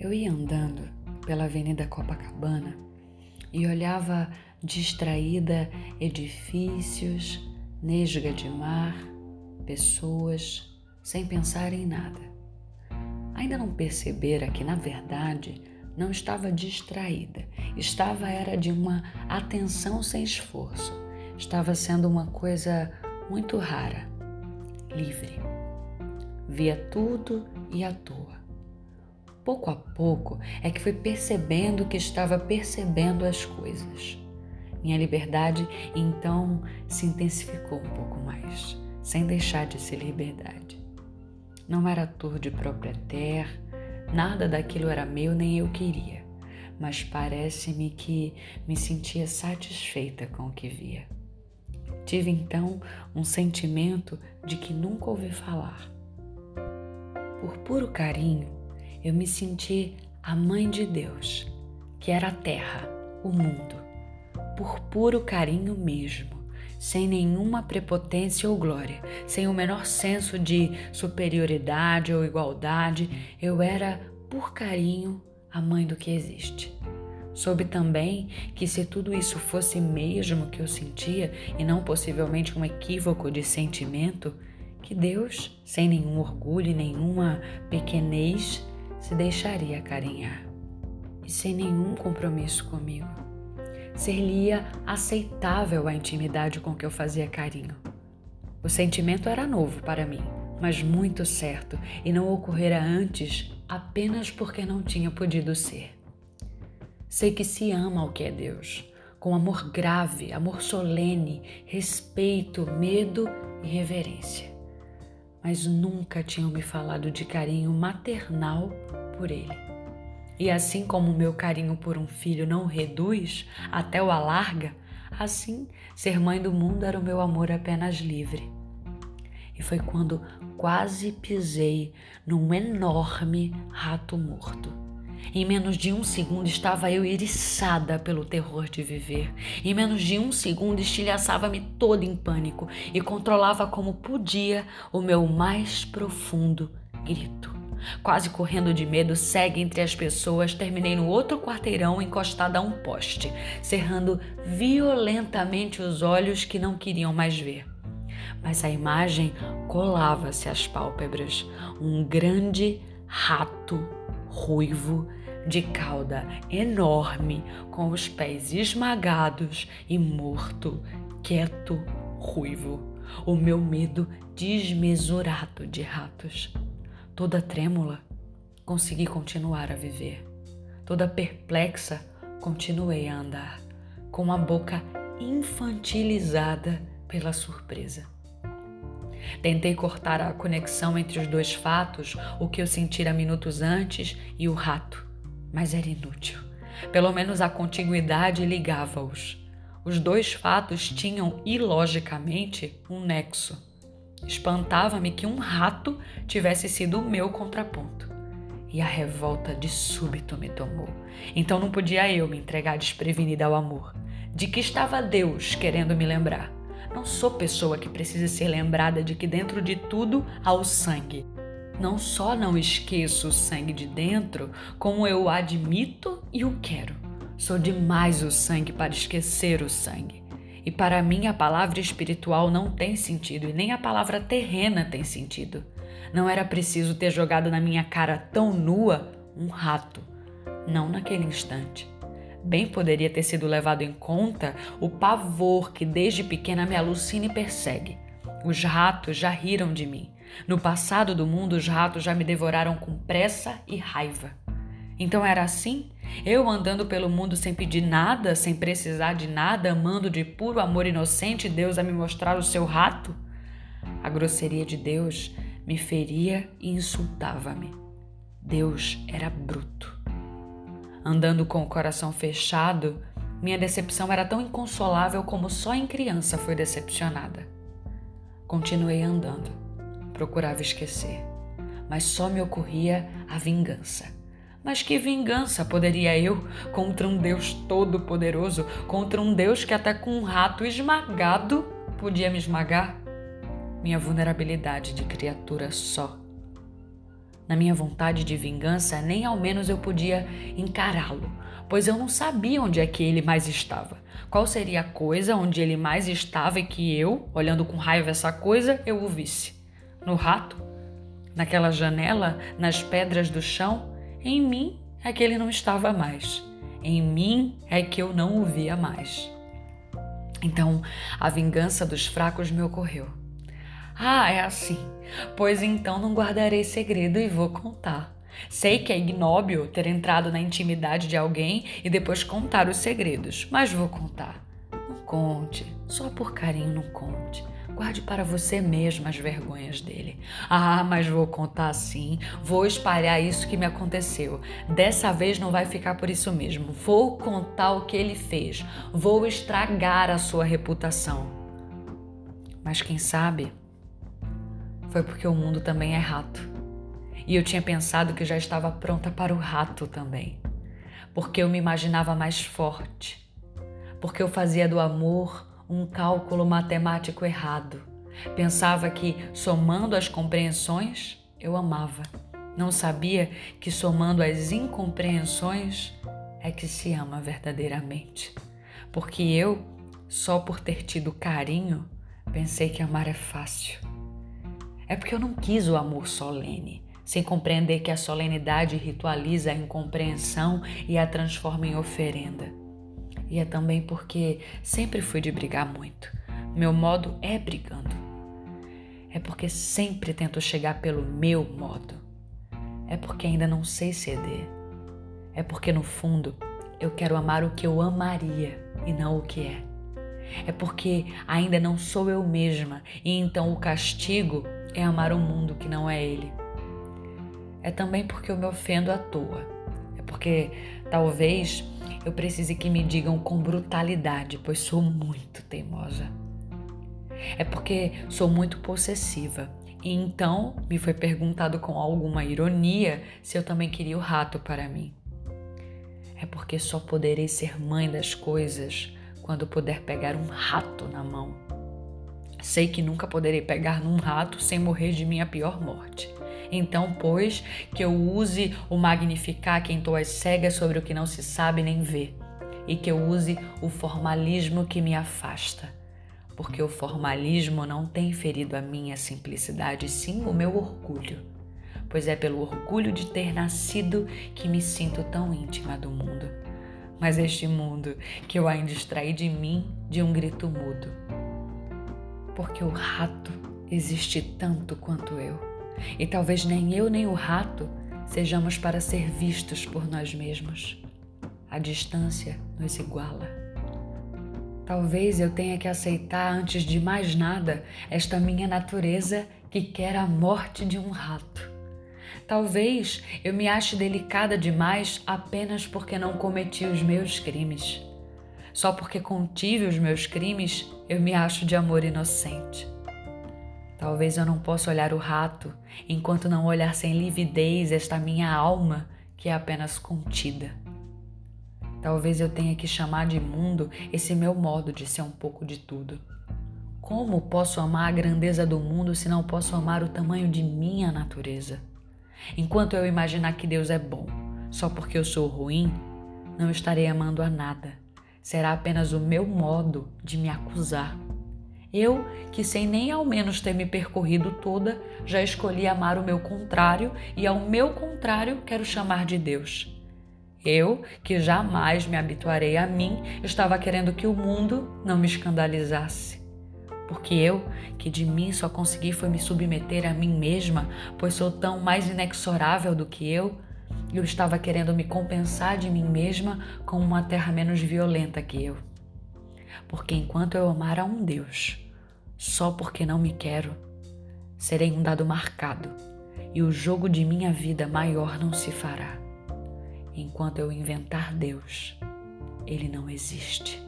Eu ia andando pela Avenida Copacabana e olhava distraída edifícios, nesga de mar, pessoas, sem pensar em nada. Ainda não percebera que, na verdade, não estava distraída, estava era de uma atenção sem esforço. Estava sendo uma coisa muito rara, livre. Via tudo e à toa. Pouco a pouco é que fui percebendo que estava percebendo as coisas. Minha liberdade então se intensificou um pouco mais, sem deixar de ser liberdade. Não era tour de própria terra, nada daquilo era meu nem eu queria, mas parece-me que me sentia satisfeita com o que via. Tive então um sentimento de que nunca ouvi falar. Por puro carinho, eu me senti a mãe de Deus, que era a terra, o mundo por puro carinho mesmo, sem nenhuma prepotência ou glória, sem o menor senso de superioridade ou igualdade, eu era, por carinho, a mãe do que existe. Soube também que se tudo isso fosse mesmo que eu sentia e não possivelmente um equívoco de sentimento, que Deus, sem nenhum orgulho e nenhuma pequenez, se deixaria acarinhar e sem nenhum compromisso comigo ser-lhe-ia aceitável a intimidade com que eu fazia carinho. O sentimento era novo para mim, mas muito certo, e não ocorrera antes apenas porque não tinha podido ser. Sei que se ama o que é Deus, com amor grave, amor solene, respeito, medo e reverência. Mas nunca tinham me falado de carinho maternal por ele. E assim como o meu carinho por um filho não reduz, até o alarga, assim ser mãe do mundo era o meu amor apenas livre. E foi quando quase pisei num enorme rato morto. Em menos de um segundo estava eu eriçada pelo terror de viver. Em menos de um segundo estilhaçava-me toda em pânico e controlava como podia o meu mais profundo grito. Quase correndo de medo, segue entre as pessoas, terminei no outro quarteirão encostada a um poste, cerrando violentamente os olhos que não queriam mais ver. Mas a imagem colava-se às pálpebras. Um grande rato ruivo de cauda enorme, com os pés esmagados e morto, quieto, ruivo. O meu medo desmesurado de ratos. Toda trêmula, consegui continuar a viver. Toda perplexa, continuei a andar, com a boca infantilizada pela surpresa. Tentei cortar a conexão entre os dois fatos, o que eu sentira minutos antes e o rato, mas era inútil. Pelo menos a contiguidade ligava-os. Os dois fatos tinham, ilogicamente, um nexo. Espantava-me que um rato tivesse sido o meu contraponto. E a revolta de súbito me tomou. Então não podia eu me entregar desprevenida ao amor. De que estava Deus querendo me lembrar? Não sou pessoa que precisa ser lembrada de que dentro de tudo há o sangue. Não só não esqueço o sangue de dentro, como eu o admito e o quero. Sou demais o sangue para esquecer o sangue. E para mim a palavra espiritual não tem sentido e nem a palavra terrena tem sentido. Não era preciso ter jogado na minha cara tão nua um rato. Não naquele instante. Bem poderia ter sido levado em conta o pavor que desde pequena me alucina e persegue. Os ratos já riram de mim. No passado do mundo, os ratos já me devoraram com pressa e raiva. Então era assim? Eu andando pelo mundo sem pedir nada, sem precisar de nada, amando de puro amor inocente Deus a me mostrar o seu rato? A grosseria de Deus me feria e insultava-me. Deus era bruto. Andando com o coração fechado, minha decepção era tão inconsolável como só em criança foi decepcionada. Continuei andando. Procurava esquecer, mas só me ocorria a vingança. Mas que vingança poderia eu contra um Deus todo-poderoso, contra um Deus que até com um rato esmagado podia me esmagar? Minha vulnerabilidade de criatura só. Na minha vontade de vingança, nem ao menos eu podia encará-lo, pois eu não sabia onde é que ele mais estava. Qual seria a coisa onde ele mais estava e que eu, olhando com raiva essa coisa, eu o visse? No rato? Naquela janela? Nas pedras do chão? Em mim é que ele não estava mais. Em mim é que eu não o via mais. Então, a vingança dos fracos me ocorreu. Ah, é assim. Pois então não guardarei segredo e vou contar. Sei que é ignóbil ter entrado na intimidade de alguém e depois contar os segredos, mas vou contar. Não conte, só por carinho não conte. Guarde para você mesma as vergonhas dele. Ah, mas vou contar sim. Vou espalhar isso que me aconteceu. Dessa vez não vai ficar por isso mesmo. Vou contar o que ele fez. Vou estragar a sua reputação. Mas quem sabe foi porque o mundo também é rato. E eu tinha pensado que já estava pronta para o rato também. Porque eu me imaginava mais forte. Porque eu fazia do amor um cálculo matemático errado. Pensava que, somando as compreensões, eu amava. Não sabia que, somando as incompreensões, é que se ama verdadeiramente. Porque eu, só por ter tido carinho, pensei que amar é fácil. É porque eu não quis o amor solene, sem compreender que a solenidade ritualiza a incompreensão e a transforma em oferenda. E é também porque sempre fui de brigar muito. Meu modo é brigando. É porque sempre tento chegar pelo meu modo. É porque ainda não sei ceder. É porque no fundo eu quero amar o que eu amaria e não o que é. É porque ainda não sou eu mesma e então o castigo é amar o mundo que não é ele. É também porque eu me ofendo à toa. É porque talvez eu precise que me digam com brutalidade, pois sou muito teimosa. É porque sou muito possessiva. E então me foi perguntado com alguma ironia se eu também queria o rato para mim. É porque só poderei ser mãe das coisas quando puder pegar um rato na mão. Sei que nunca poderei pegar num rato sem morrer de minha pior morte. Então, pois, que eu use o magnificar quem tu as cegas sobre o que não se sabe nem vê, e que eu use o formalismo que me afasta, porque o formalismo não tem ferido a minha simplicidade, sim o meu orgulho, pois é pelo orgulho de ter nascido que me sinto tão íntima do mundo. Mas este mundo que eu ainda extraí de mim de um grito mudo. Porque o rato existe tanto quanto eu. E talvez nem eu nem o rato sejamos para ser vistos por nós mesmos. A distância nos iguala. Talvez eu tenha que aceitar antes de mais nada esta minha natureza que quer a morte de um rato. Talvez eu me ache delicada demais apenas porque não cometi os meus crimes. Só porque contive os meus crimes, eu me acho de amor inocente. Talvez eu não possa olhar o rato enquanto não olhar sem lividez esta minha alma que é apenas contida. Talvez eu tenha que chamar de mundo esse meu modo de ser um pouco de tudo. Como posso amar a grandeza do mundo se não posso amar o tamanho de minha natureza? Enquanto eu imaginar que Deus é bom só porque eu sou ruim, não estarei amando a nada. Será apenas o meu modo de me acusar eu, que sem nem ao menos ter me percorrido toda, já escolhi amar o meu contrário e ao meu contrário quero chamar de Deus. Eu, que jamais me habituarei a mim, estava querendo que o mundo não me escandalizasse. Porque eu, que de mim só consegui foi me submeter a mim mesma, pois sou tão mais inexorável do que eu, eu estava querendo me compensar de mim mesma com uma terra menos violenta que eu porque enquanto eu amar a um Deus, só porque não me quero, serei um dado marcado e o jogo de minha vida maior não se fará. Enquanto eu inventar Deus, ele não existe.